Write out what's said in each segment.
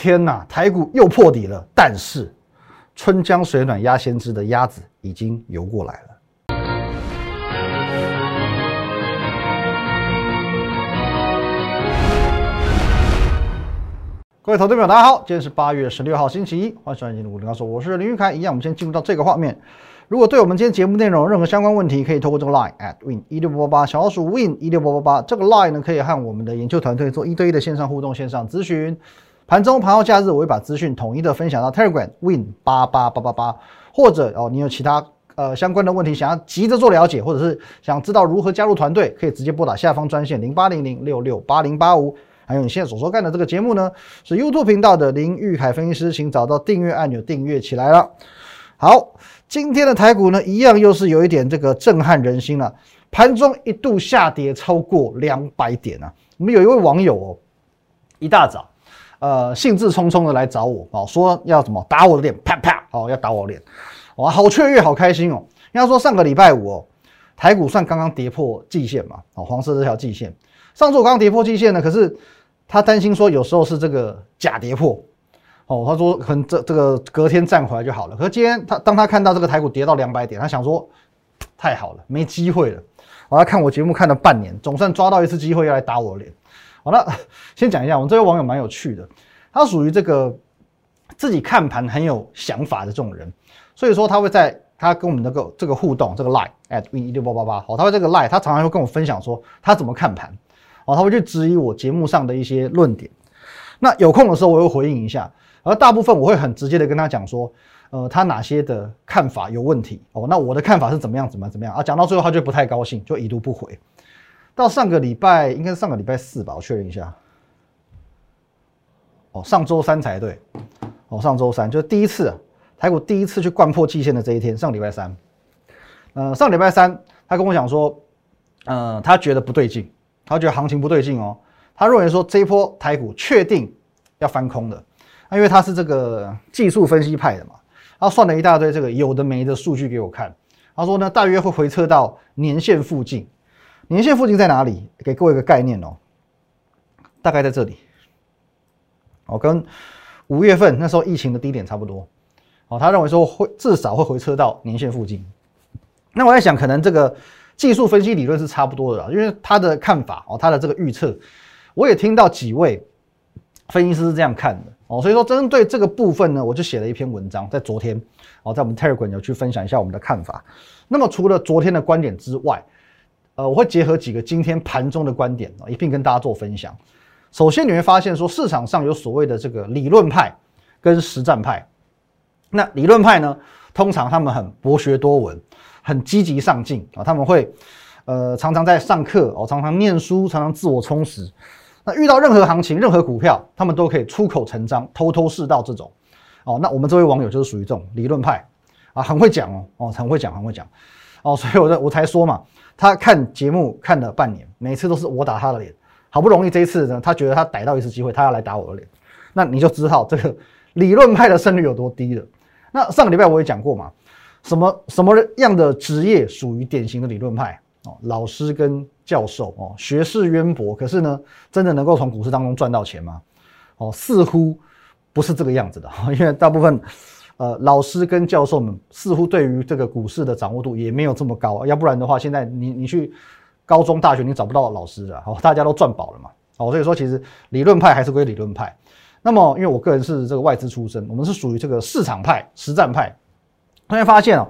天哪，台股又破底了，但是春江水暖鸭先知的鸭子已经游过来了。各位投资朋友，大家好，今天是八月十六号，星期一，欢迎收看今天的股林高手，我是林玉凯。一样，我们先进入到这个画面。如果对我们今天节目内容任何相关问题，可以透过这个 line at win 一六八八八小老鼠 win 一六八八八这个 line 呢，可以和我们的研究团队做一对一的线上互动、线上咨询。盘中、盘后、假日，我会把资讯统一的分享到 Telegram win 八八八八八，或者哦，你有其他呃相关的问题想要急着做了解，或者是想知道如何加入团队，可以直接拨打下方专线零八零零六六八零八五。还有你现在所收看的这个节目呢，是 YouTube 频道的林玉凯分析师，请找到订阅按钮订阅起来了。好，今天的台股呢，一样又是有一点这个震撼人心了，盘中一度下跌超过两百点啊。我们有一位网友哦，一大早，呃，兴致冲冲的来找我哦，说要怎么打我的脸，啪啪，哦，要打我脸，哇，好雀跃，好开心哦。应该说上个礼拜五哦，台股算刚刚跌破季线嘛，哦，黄色这条季线，上次我刚刚跌破季线呢，可是。他担心说，有时候是这个假跌破，哦，他说可能这这个隔天站回来就好了。可是今天他当他看到这个台股跌到两百点，他想说太好了，没机会了。我要看我节目看了半年，总算抓到一次机会要来打我脸。好了，先讲一下，我们这位网友蛮有趣的，他属于这个自己看盘很有想法的这种人，所以说他会在他跟我们这个这个互动这个 line at win 一六八八八，好，他会这个 line，他常常会跟我分享说他怎么看盘。哦，他会去质疑我节目上的一些论点。那有空的时候，我会回应一下。而大部分我会很直接的跟他讲说，呃，他哪些的看法有问题。哦，那我的看法是怎么样，怎么怎么样啊？讲到最后，他就不太高兴，就已读不回。到上个礼拜，应该是上个礼拜四吧，我确认一下。哦，上周三才对。哦，上周三就是第一次啊台股第一次去贯破季线的这一天，上礼拜三。呃，上礼拜三，他跟我讲说，呃，他觉得不对劲。他觉得行情不对劲哦，他认为说这一波台股确定要翻空的，那因为他是这个技术分析派的嘛，他算了一大堆这个有的没的数据给我看，他说呢大约会回撤到年线附近，年线附近在哪里？给各位一个概念哦，大概在这里，哦跟五月份那时候疫情的低点差不多，哦他认为说会至少会回撤到年线附近，那我在想可能这个。技术分析理论是差不多的，因为他的看法哦，他的这个预测，我也听到几位分析师是这样看的哦，所以说针对这个部分呢，我就写了一篇文章，在昨天哦，在我们 Telegram 有去分享一下我们的看法。那么除了昨天的观点之外，呃，我会结合几个今天盘中的观点啊，一并跟大家做分享。首先你会发现说，市场上有所谓的这个理论派跟实战派。那理论派呢，通常他们很博学多闻。很积极上进啊，他们会呃常常在上课哦，常常念书，常常自我充实。那遇到任何行情、任何股票，他们都可以出口成章、头头是道这种哦。那我们这位网友就是属于这种理论派啊，很会讲哦哦，很会讲，很会讲哦。所以我在我才说嘛，他看节目看了半年，每次都是我打他的脸，好不容易这一次呢，他觉得他逮到一次机会，他要来打我的脸，那你就知道这个理论派的胜率有多低了。那上个礼拜我也讲过嘛。什么什么样的职业属于典型的理论派哦？老师跟教授哦，学识渊博，可是呢，真的能够从股市当中赚到钱吗？哦，似乎不是这个样子的，因为大部分呃老师跟教授们似乎对于这个股市的掌握度也没有这么高，要不然的话，现在你你去高中大学你找不到老师的，哦，大家都赚饱了嘛，哦，所以说其实理论派还是归理论派。那么因为我个人是这个外资出身，我们是属于这个市场派、实战派。突然发现哦，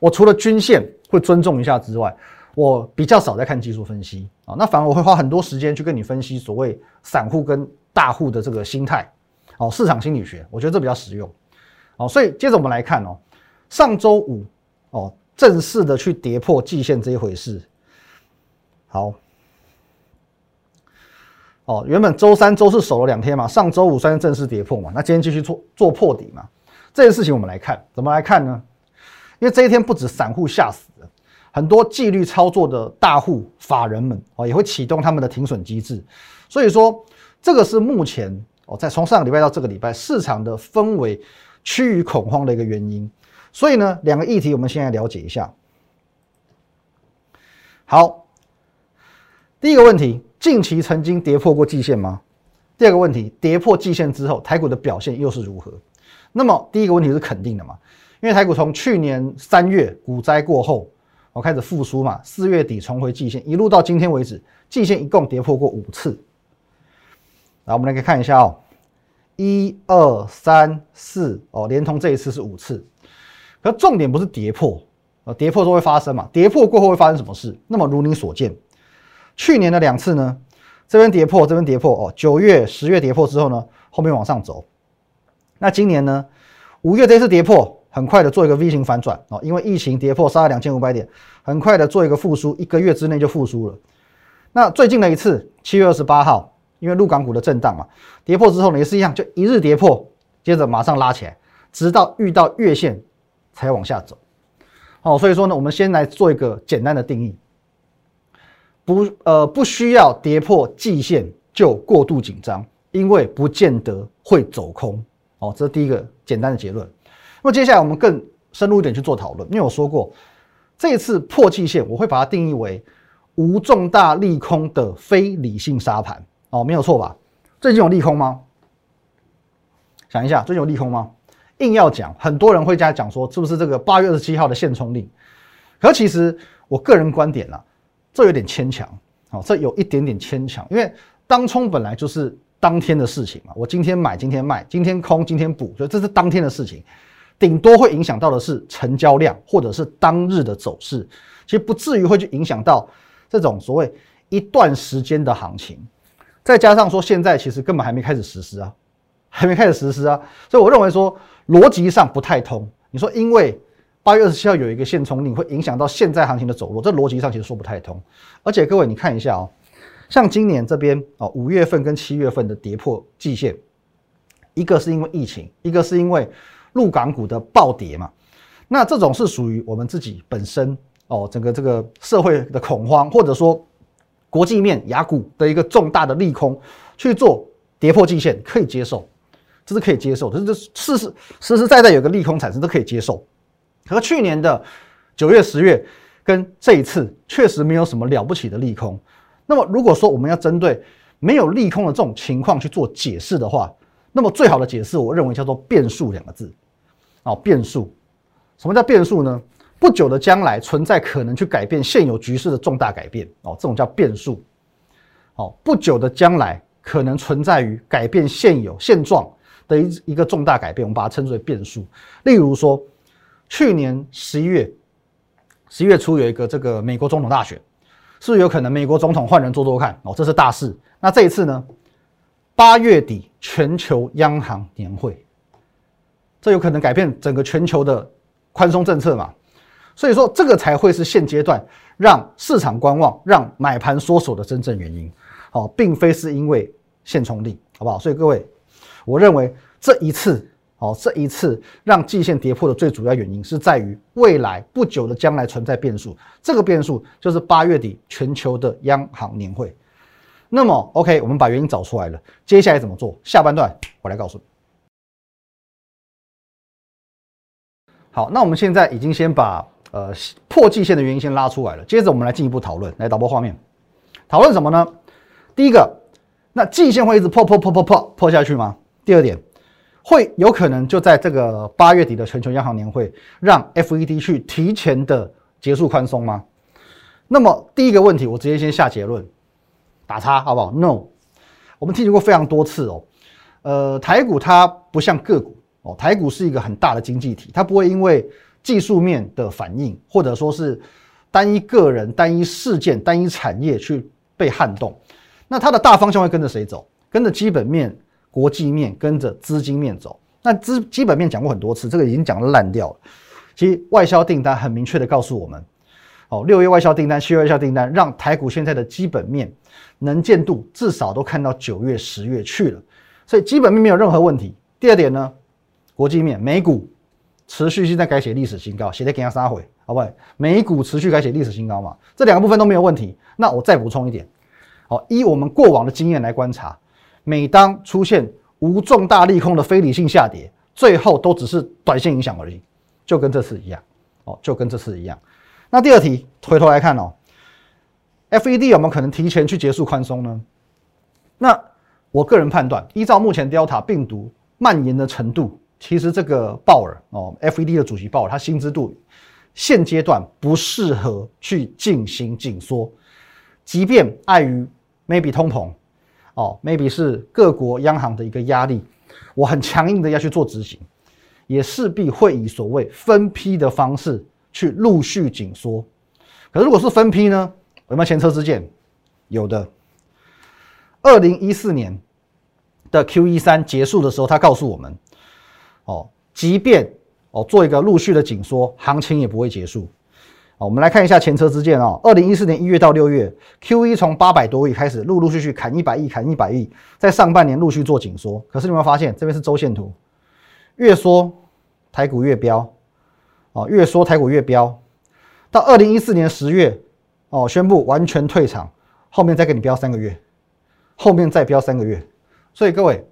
我除了均线会尊重一下之外，我比较少在看技术分析啊。那反而我会花很多时间去跟你分析所谓散户跟大户的这个心态哦，市场心理学，我觉得这比较实用好。所以接着我们来看哦，上周五哦正式的去跌破季线这一回事。好，哦，原本周三、周四守了两天嘛，上周五算是正式跌破嘛，那今天继续做做破底嘛。这件事情我们来看，怎么来看呢？因为这一天不止散户吓死了，很多纪律操作的大户法人们哦也会启动他们的停损机制，所以说这个是目前哦在从上个礼拜到这个礼拜市场的氛围趋于恐慌的一个原因。所以呢，两个议题我们先来了解一下。好，第一个问题，近期曾经跌破过季线吗？第二个问题，跌破季线之后，台股的表现又是如何？那么第一个问题是肯定的嘛，因为台股从去年三月股灾过后，我开始复苏嘛，四月底重回季线，一路到今天为止，季线一共跌破过五次。来，我们来看一下哦，一二三四哦，连同这一次是五次。可重点不是跌破，呃，跌破都会发生嘛，跌破过后会发生什么事？那么如你所见，去年的两次呢？这边跌破，这边跌破哦。九月、十月跌破之后呢，后面往上走。那今年呢？五月这次跌破，很快的做一个 V 型反转哦，因为疫情跌破杀了两千五百点，很快的做一个复苏，一个月之内就复苏了。那最近的一次，七月二十八号，因为陆港股的震荡嘛，跌破之后呢，也是一样，就一日跌破，接着马上拉起来，直到遇到月线才往下走。哦，所以说呢，我们先来做一个简单的定义。不，呃，不需要跌破季线就过度紧张，因为不见得会走空。哦，这是第一个简单的结论。那么接下来我们更深入一点去做讨论，因为我说过，这次破季线，我会把它定义为无重大利空的非理性杀盘。哦，没有错吧？最近有利空吗？想一下，最近有利空吗？硬要讲，很多人会加讲说，是不是这个八月二十七号的限冲令？可其实我个人观点啦。这有点牵强，好，这有一点点牵强，因为当冲本来就是当天的事情嘛，我今天买，今天卖，今天空，今天补，所以这是当天的事情，顶多会影响到的是成交量或者是当日的走势，其实不至于会去影响到这种所谓一段时间的行情。再加上说现在其实根本还没开始实施啊，还没开始实施啊，所以我认为说逻辑上不太通。你说因为。八月二十七号有一个限冲令，会影响到现在行情的走弱，这逻辑上其实说不太通。而且各位，你看一下哦，像今年这边哦，五月份跟七月份的跌破季线，一个是因为疫情，一个是因为陆港股的暴跌嘛。那这种是属于我们自己本身哦，整个这个社会的恐慌，或者说国际面雅股的一个重大的利空去做跌破季线，可以接受，这是可以接受，这是事实实实在在有个利空产生都可以接受。和去年的九月、十月跟这一次确实没有什么了不起的利空。那么，如果说我们要针对没有利空的这种情况去做解释的话，那么最好的解释，我认为叫做变数两个字。哦，变数，什么叫变数呢？不久的将来存在可能去改变现有局势的重大改变。哦，这种叫变数。哦，不久的将来可能存在于改变现有现状的一一个重大改变，我们把它称之为变数。例如说。去年十一月，十一月初有一个这个美国总统大选，是不是有可能美国总统换人做做看哦？这是大事。那这一次呢？八月底全球央行年会，这有可能改变整个全球的宽松政策嘛？所以说这个才会是现阶段让市场观望、让买盘缩手的真正原因。哦，并非是因为现冲力，好不好？所以各位，我认为这一次。哦，这一次让季线跌破的最主要原因是在于未来不久的将来存在变数，这个变数就是八月底全球的央行年会。那么，OK，我们把原因找出来了，接下来怎么做？下半段我来告诉你。好，那我们现在已经先把呃破季线的原因先拉出来了，接着我们来进一步讨论。来导播画面，讨论什么呢？第一个，那季线会一直破破破破破破下去吗？第二点。会有可能就在这个八月底的全球央行年会，让 FED 去提前的结束宽松吗？那么第一个问题，我直接先下结论，打叉好不好？No，我们提醒过非常多次哦。呃，台股它不像个股哦，台股是一个很大的经济体，它不会因为技术面的反应，或者说是单一个人、单一事件、单一产业去被撼动。那它的大方向会跟着谁走？跟着基本面。国际面跟着资金面走，那资基本面讲过很多次，这个已经讲烂掉了。其实外销订单很明确的告诉我们，哦，六月外销订单、七月外销订单，让台股现在的基本面能见度至少都看到九月、十月去了，所以基本面没有任何问题。第二点呢，国际面，美股持续性在改写历史新高，写的给他杀回，好不好？美股持续改写历史新高嘛，这两个部分都没有问题。那我再补充一点，好，依我们过往的经验来观察。每当出现无重大利空的非理性下跌，最后都只是短线影响而已，就跟这次一样哦，就跟这次一样。那第二题，回头来看哦，FED 有没有可能提前去结束宽松呢？那我个人判断，依照目前 Delta 病毒蔓延的程度，其实这个鲍尔哦，FED 的主席鲍尔，他心知肚明，现阶段不适合去进行紧缩，即便碍于 maybe 通膨哦，maybe 是各国央行的一个压力，我很强硬的要去做执行，也势必会以所谓分批的方式去陆续紧缩。可是如果是分批呢？有没有前车之鉴？有的。二零一四年的 Q E 三结束的时候，他告诉我们，哦，即便哦做一个陆续的紧缩，行情也不会结束。哦，我们来看一下前车之鉴哦。二零一四年一月到六月，Q E 从八百多亿开始，陆陆续续砍一百亿，砍一百亿，在上半年陆续做紧缩。可是你有没有发现，这边是周线图，越缩台股越飙，哦，越缩台股越飙。到二零一四年十月，哦，宣布完全退场，后面再给你飙三个月。后面再飙三个月，所以各位，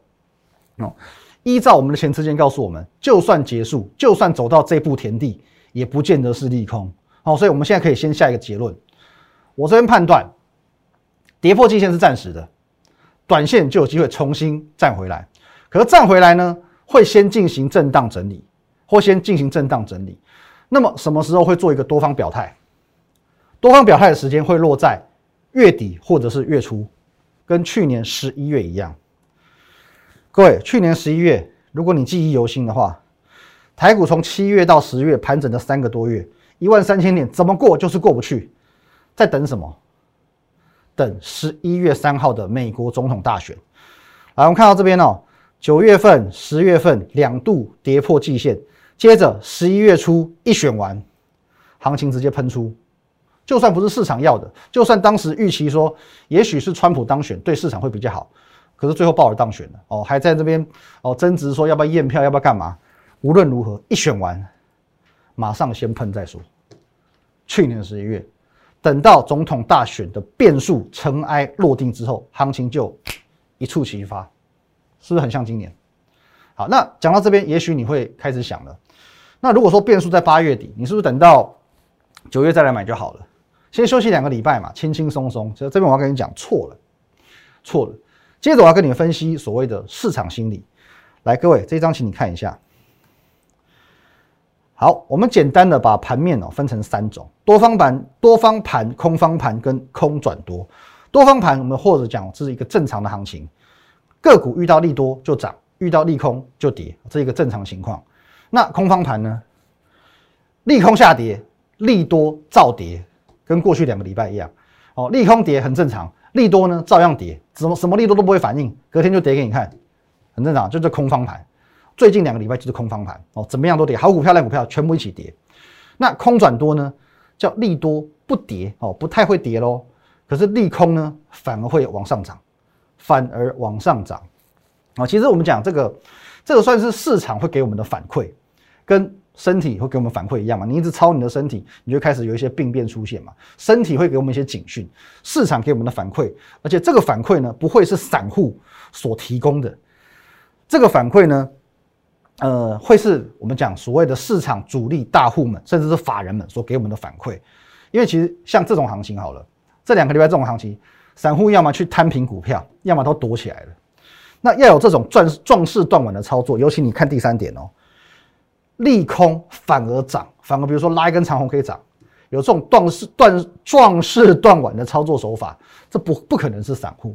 哦，依照我们的前车间告诉我们，就算结束，就算走到这步田地，也不见得是利空。好，所以我们现在可以先下一个结论。我这边判断，跌破季线是暂时的，短线就有机会重新站回来。可是站回来呢，会先进行震荡整理，或先进行震荡整理。那么什么时候会做一个多方表态？多方表态的时间会落在月底或者是月初。跟去年十一月一样，各位，去年十一月，如果你记忆犹新的话，台股从七月到十月盘整了三个多月，一万三千点怎么过就是过不去，在等什么？等十一月三号的美国总统大选。来，我们看到这边哦，九月份、十月份两度跌破季线，接着十一月初一选完，行情直接喷出。就算不是市场要的，就算当时预期说，也许是川普当选对市场会比较好，可是最后鲍尔当选了哦，还在这边哦争执说要不要验票，要不要干嘛？无论如何，一选完，马上先喷再说。去年十一月，等到总统大选的变数尘埃落定之后，行情就一触即发，是不是很像今年？好，那讲到这边，也许你会开始想了，那如果说变数在八月底，你是不是等到九月再来买就好了？先休息两个礼拜嘛，轻轻松松。所以这边我要跟你讲错了，错了。接着我要跟你们分析所谓的市场心理。来，各位，这一张请你看一下。好，我们简单的把盘面哦分成三种：多方盘、多方盘、空方盘跟空转多。多方盘我们或者讲这是一个正常的行情，个股遇到利多就涨，遇到利空就跌，这是一个正常情况。那空方盘呢？利空下跌，利多造跌。跟过去两个礼拜一样，哦，利空跌很正常，利多呢照样跌，什么什么利多都不会反应，隔天就跌给你看，很正常，就是空方盘。最近两个礼拜就是空方盘，哦，怎么样都跌，好股票烂股票全部一起跌。那空转多呢，叫利多不跌，哦，不太会跌喽。可是利空呢，反而会往上涨，反而往上涨。啊，其实我们讲这个，这个算是市场会给我们的反馈，跟。身体会给我们反馈一样嘛？你一直操你的身体，你就开始有一些病变出现嘛。身体会给我们一些警讯，市场给我们的反馈，而且这个反馈呢，不会是散户所提供的，这个反馈呢，呃，会是我们讲所谓的市场主力大户们，甚至是法人们所给我们的反馈。因为其实像这种行情好了，这两个礼拜这种行情，散户要么去摊平股票，要么都躲起来了。那要有这种壮壮士断腕的操作，尤其你看第三点哦。利空反而涨，反而比如说拉一根长红可以涨，有这种断势断壮士断腕的操作手法，这不不可能是散户。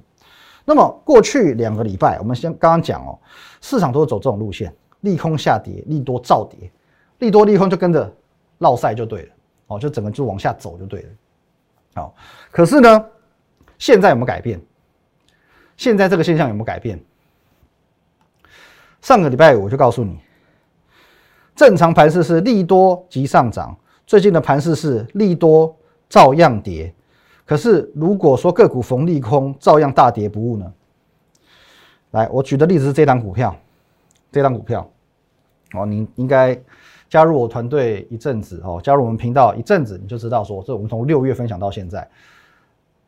那么过去两个礼拜，我们先刚刚讲哦，市场都是走这种路线，利空下跌，利多造跌，利多利空就跟着绕赛就对了，哦，就整个就往下走就对了。好，可是呢，现在有没有改变？现在这个现象有没有改变？上个礼拜我就告诉你。正常盘势是利多即上涨，最近的盘势是利多照样跌。可是如果说个股逢利空照样大跌不误呢？来，我举的例子是这张股票，这张股票哦，你应该加入我团队一阵子哦，加入我们频道一阵子，你就知道说，这我们从六月分享到现在，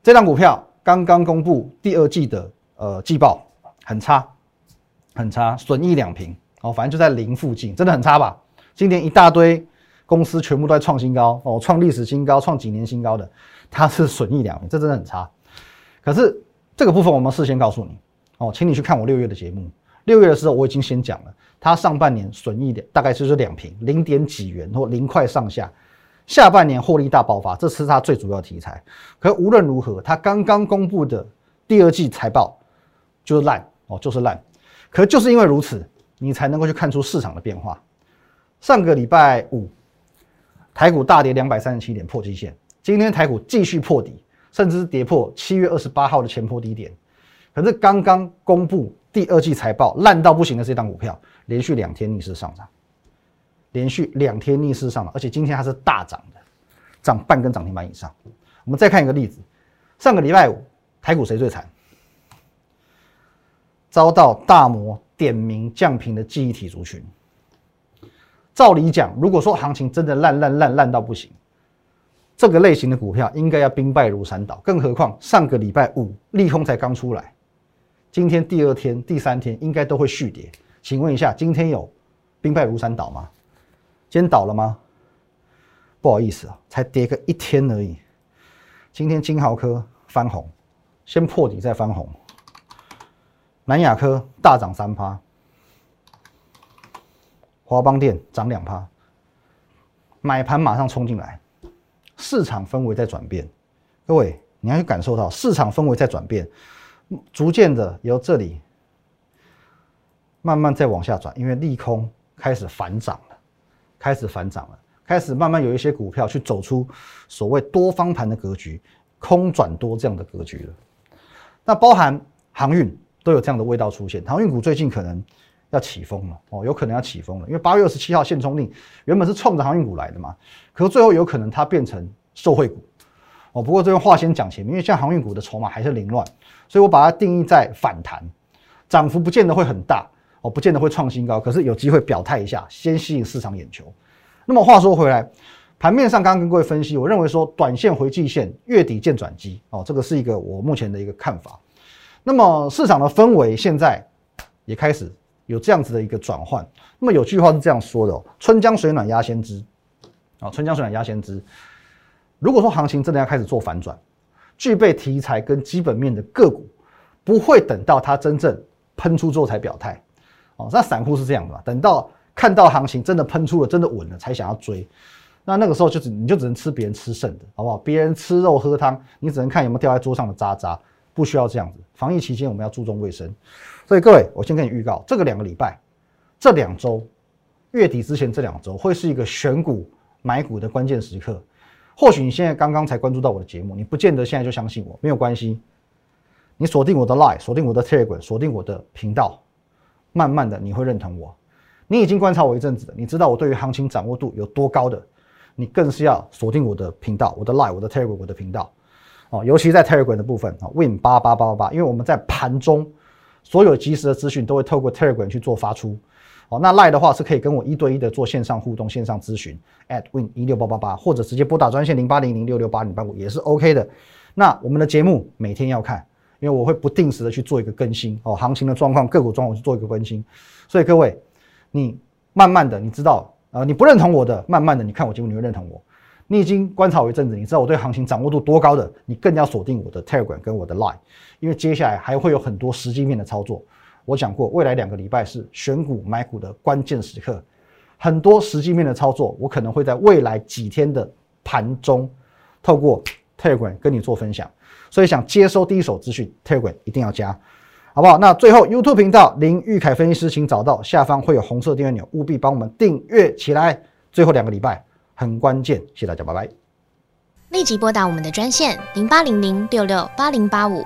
这张股票刚刚公布第二季的呃季报，很差，很差，损益两平。哦，反正就在零附近，真的很差吧？今年一大堆公司全部都在创新高哦，创历史新高，创几年新高的，它是损益两年，这真的很差。可是这个部分我们事先告诉你，哦，请你去看我六月的节目。六月的时候我已经先讲了，它上半年损益大概就是两平，零点几元或零块上下。下半年获利大爆发，这是它最主要题材。可无论如何，它刚刚公布的第二季财报就是烂哦，就是烂。可就是因为如此，你才能够去看出市场的变化。上个礼拜五，台股大跌两百三十七点破基线，今天台股继续破底，甚至是跌破七月二十八号的前破低点。可是刚刚公布第二季财报烂到不行的这档股票，连续两天逆势上涨。连续两天逆势上涨，而且今天还是大涨的，涨半根涨停板以上。我们再看一个例子，上个礼拜五台股谁最惨？遭到大摩点名降频的记忆体族群。照理讲，如果说行情真的烂烂烂烂到不行，这个类型的股票应该要兵败如山倒。更何况上个礼拜五利空才刚出来，今天第二天、第三天应该都会续跌。请问一下，今天有兵败如山倒吗？今天倒了吗？不好意思啊，才跌个一天而已。今天金豪科翻红，先破底再翻红。南亚科大涨三趴，华邦电涨两趴，买盘马上冲进来，市场氛围在转变。各位，你要去感受到市场氛围在转变，逐渐的由这里慢慢再往下转，因为利空开始反涨了。开始反涨了，开始慢慢有一些股票去走出所谓多方盘的格局，空转多这样的格局了。那包含航运都有这样的味道出现，航运股最近可能要起风了哦，有可能要起风了，因为八月二十七号限冲令原本是冲着航运股来的嘛，可是最后有可能它变成受惠股哦。不过这边话先讲前面，因为像航运股的筹码还是凌乱，所以我把它定义在反弹，涨幅不见得会很大。哦，不见得会创新高，可是有机会表态一下，先吸引市场眼球。那么话说回来，盘面上刚刚跟各位分析，我认为说短线回季线，月底见转机。哦，这个是一个我目前的一个看法。那么市场的氛围现在也开始有这样子的一个转换。那么有句话是这样说的：“春江水暖鸭先知。”啊，春江水暖鸭先知。如果说行情真的要开始做反转，具备题材跟基本面的个股，不会等到它真正喷出之后才表态。哦，那散户是这样的嘛？等到看到行情真的喷出了，真的稳了，才想要追。那那个时候就只你就只能吃别人吃剩的，好不好？别人吃肉喝汤，你只能看有没有掉在桌上的渣渣，不需要这样子。防疫期间我们要注重卫生，所以各位，我先跟你预告，这个两个礼拜，这两周月底之前这两周会是一个选股买股的关键时刻。或许你现在刚刚才关注到我的节目，你不见得现在就相信我，没有关系。你锁定我的 Line，锁定我的 Telegram，锁定我的频道。慢慢的，你会认同我。你已经观察我一阵子了，你知道我对于行情掌握度有多高的。你更是要锁定我的频道，我的 Live，我的 Telegram，我的频道。哦，尤其在 Telegram 的部分啊，Win 八八八八八，因为我们在盘中所有及时的资讯都会透过 Telegram 去做发出。哦，那 Live 的话是可以跟我一对一的做线上互动、线上咨询，at Win 一六八八八，或者直接拨打专线零八零零六六八零八五也是 OK 的。那我们的节目每天要看。因为我会不定时的去做一个更新哦，行情的状况、个股状况去做一个更新，所以各位，你慢慢的，你知道啊，你不认同我的，慢慢的，你看我节目你会认同我。你已经观察我一阵子，你知道我对行情掌握度多高的，你更要锁定我的 Telegram 跟我的 Line，因为接下来还会有很多实际面的操作。我讲过，未来两个礼拜是选股买股的关键时刻，很多实际面的操作，我可能会在未来几天的盘中透过 Telegram 跟你做分享。所以想接收第一手资讯，Telegram 一定要加，好不好？那最后 YouTube 频道林玉凯分析师，请找到下方会有红色订阅钮，务必帮我们订阅起来。最后两个礼拜很关键，谢谢大家，拜拜。立即拨打我们的专线零八零零六六八零八五